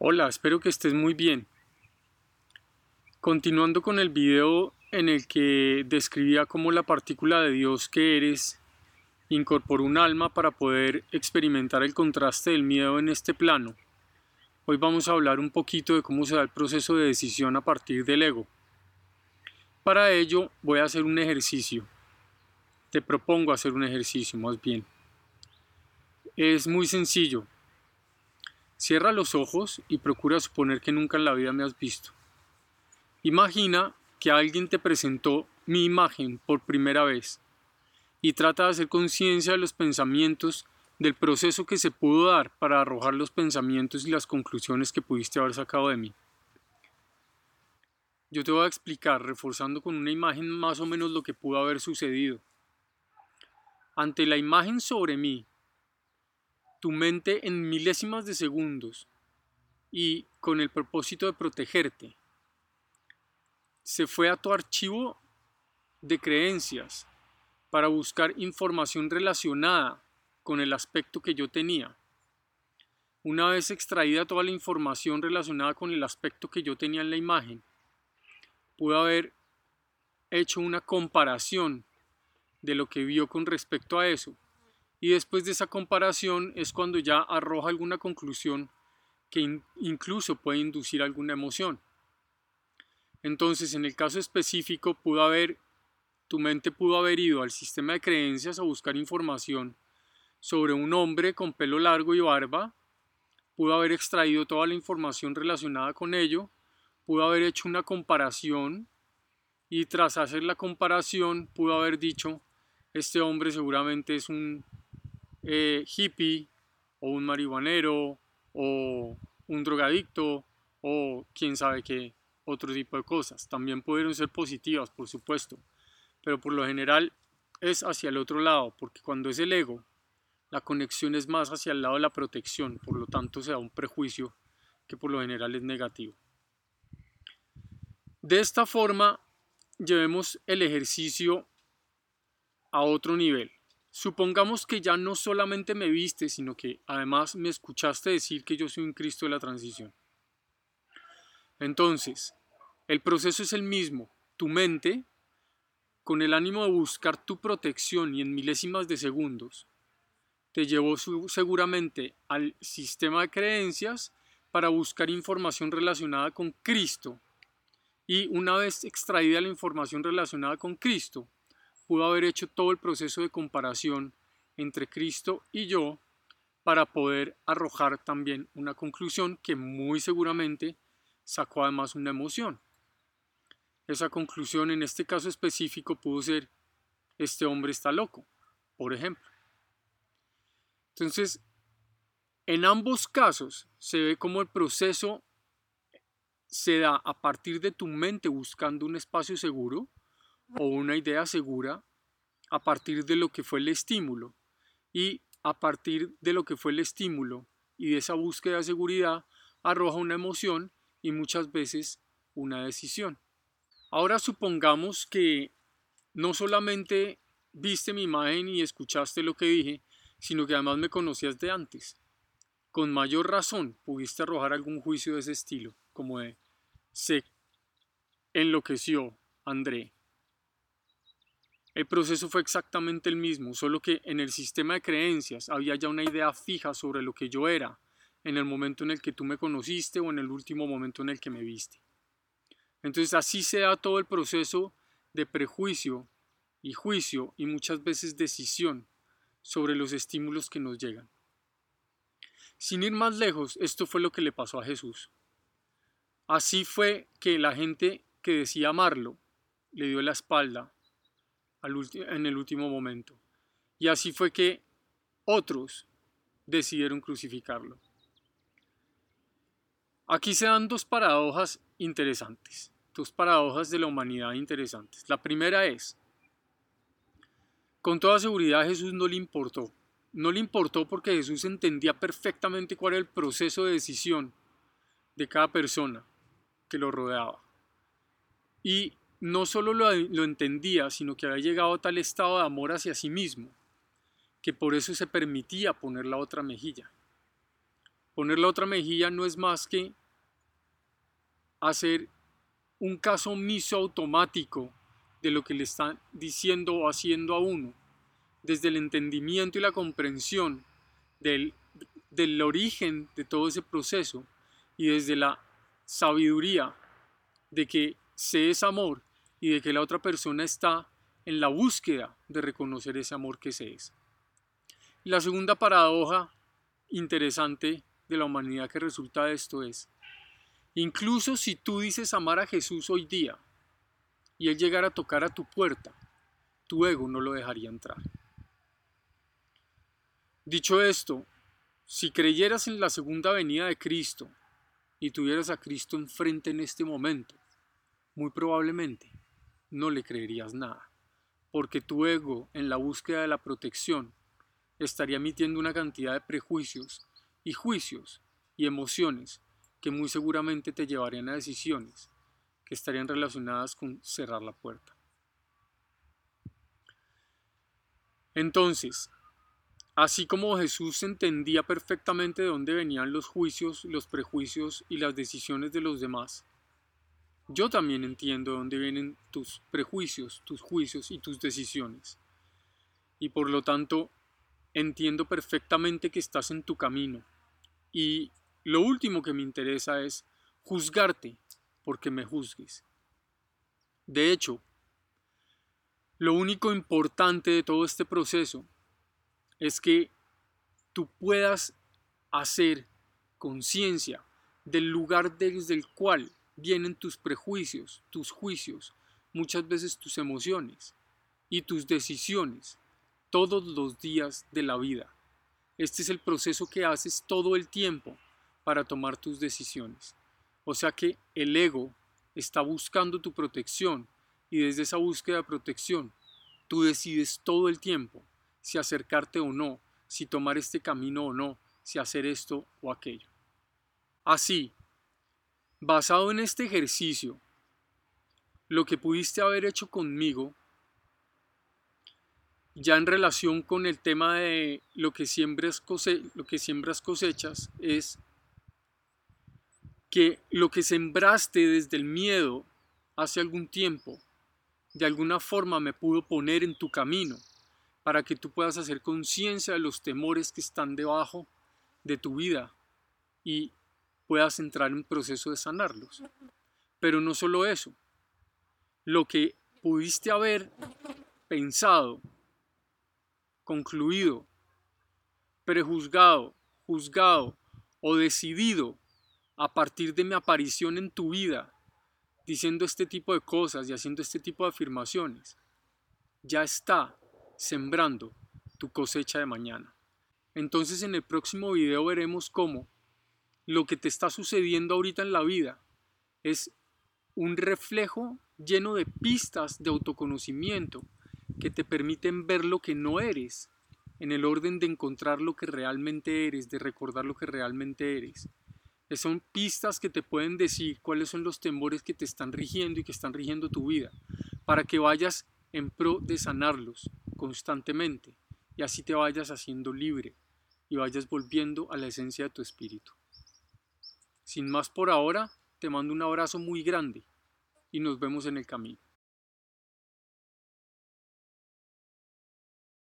Hola, espero que estés muy bien. Continuando con el video en el que describía cómo la partícula de Dios que eres incorporó un alma para poder experimentar el contraste del miedo en este plano. Hoy vamos a hablar un poquito de cómo se da el proceso de decisión a partir del ego. Para ello voy a hacer un ejercicio. Te propongo hacer un ejercicio más bien. Es muy sencillo. Cierra los ojos y procura suponer que nunca en la vida me has visto. Imagina que alguien te presentó mi imagen por primera vez y trata de hacer conciencia de los pensamientos del proceso que se pudo dar para arrojar los pensamientos y las conclusiones que pudiste haber sacado de mí. Yo te voy a explicar, reforzando con una imagen más o menos lo que pudo haber sucedido. Ante la imagen sobre mí tu mente en milésimas de segundos y con el propósito de protegerte. Se fue a tu archivo de creencias para buscar información relacionada con el aspecto que yo tenía. Una vez extraída toda la información relacionada con el aspecto que yo tenía en la imagen, pude haber hecho una comparación de lo que vio con respecto a eso y después de esa comparación es cuando ya arroja alguna conclusión que incluso puede inducir alguna emoción. Entonces, en el caso específico, pudo haber, tu mente pudo haber ido al sistema de creencias a buscar información sobre un hombre con pelo largo y barba, pudo haber extraído toda la información relacionada con ello, pudo haber hecho una comparación y tras hacer la comparación pudo haber dicho, este hombre seguramente es un eh, hippie o un marihuanero o un drogadicto o quién sabe qué otro tipo de cosas. También pudieron ser positivas, por supuesto, pero por lo general es hacia el otro lado, porque cuando es el ego, la conexión es más hacia el lado de la protección, por lo tanto se da un prejuicio que por lo general es negativo. De esta forma, llevemos el ejercicio a otro nivel. Supongamos que ya no solamente me viste, sino que además me escuchaste decir que yo soy un Cristo de la transición. Entonces, el proceso es el mismo. Tu mente, con el ánimo de buscar tu protección y en milésimas de segundos, te llevó seguramente al sistema de creencias para buscar información relacionada con Cristo. Y una vez extraída la información relacionada con Cristo, pudo haber hecho todo el proceso de comparación entre Cristo y yo para poder arrojar también una conclusión que muy seguramente sacó además una emoción. Esa conclusión en este caso específico pudo ser, este hombre está loco, por ejemplo. Entonces, en ambos casos se ve como el proceso se da a partir de tu mente buscando un espacio seguro o una idea segura a partir de lo que fue el estímulo y a partir de lo que fue el estímulo y de esa búsqueda de seguridad arroja una emoción y muchas veces una decisión. Ahora supongamos que no solamente viste mi imagen y escuchaste lo que dije, sino que además me conocías de antes. Con mayor razón pudiste arrojar algún juicio de ese estilo, como de se enloqueció André, el proceso fue exactamente el mismo, solo que en el sistema de creencias había ya una idea fija sobre lo que yo era en el momento en el que tú me conociste o en el último momento en el que me viste. Entonces así se da todo el proceso de prejuicio y juicio y muchas veces decisión sobre los estímulos que nos llegan. Sin ir más lejos, esto fue lo que le pasó a Jesús. Así fue que la gente que decía amarlo le dio la espalda en el último momento. Y así fue que otros decidieron crucificarlo. Aquí se dan dos paradojas interesantes, dos paradojas de la humanidad interesantes. La primera es, con toda seguridad Jesús no le importó. No le importó porque Jesús entendía perfectamente cuál era el proceso de decisión de cada persona que lo rodeaba. Y no solo lo, entendía, sino que había llegado a tal estado de amor hacia sí mismo, que por eso se permitía poner la otra mejilla. Poner la otra mejilla no es más que hacer un caso omiso automático de lo que le están diciendo o haciendo a uno, desde el entendimiento y la comprensión del, del origen de todo ese proceso y desde la sabiduría de que se es amor y de que la otra persona está en la búsqueda de reconocer ese amor que se es. La segunda paradoja interesante de la humanidad que resulta de esto es, incluso si tú dices amar a Jesús hoy día y Él llegara a tocar a tu puerta, tu ego no lo dejaría entrar. Dicho esto, si creyeras en la segunda venida de Cristo y tuvieras a Cristo enfrente en este momento, muy probablemente no le creerías nada, porque tu ego en la búsqueda de la protección estaría emitiendo una cantidad de prejuicios y juicios y emociones que muy seguramente te llevarían a decisiones que estarían relacionadas con cerrar la puerta. Entonces, así como Jesús entendía perfectamente de dónde venían los juicios, los prejuicios y las decisiones de los demás, yo también entiendo de dónde vienen tus prejuicios, tus juicios y tus decisiones. Y por lo tanto, entiendo perfectamente que estás en tu camino. Y lo último que me interesa es juzgarte porque me juzgues. De hecho, lo único importante de todo este proceso es que tú puedas hacer conciencia del lugar desde el cual vienen tus prejuicios, tus juicios, muchas veces tus emociones y tus decisiones todos los días de la vida. Este es el proceso que haces todo el tiempo para tomar tus decisiones. O sea que el ego está buscando tu protección y desde esa búsqueda de protección tú decides todo el tiempo si acercarte o no, si tomar este camino o no, si hacer esto o aquello. Así, basado en este ejercicio, lo que pudiste haber hecho conmigo, ya en relación con el tema de lo que siembras, lo que siembras cosechas, es que lo que sembraste desde el miedo hace algún tiempo, de alguna forma me pudo poner en tu camino para que tú puedas hacer conciencia de los temores que están debajo de tu vida y puedas entrar en proceso de sanarlos. Pero no solo eso, lo que pudiste haber pensado, concluido, prejuzgado, juzgado o decidido a partir de mi aparición en tu vida, diciendo este tipo de cosas y haciendo este tipo de afirmaciones, ya está sembrando tu cosecha de mañana. Entonces en el próximo video veremos cómo lo que te está sucediendo ahorita en la vida es un reflejo lleno de pistas de autoconocimiento que te permiten ver lo que no eres, en el orden de encontrar lo que realmente eres, de recordar lo que realmente eres. Son pistas que te pueden decir cuáles son los temores que te están rigiendo y que están rigiendo tu vida, para que vayas en pro de sanarlos constantemente y así te vayas haciendo libre y vayas volviendo a la esencia de tu espíritu. Sin más por ahora, te mando un abrazo muy grande y nos vemos en el camino.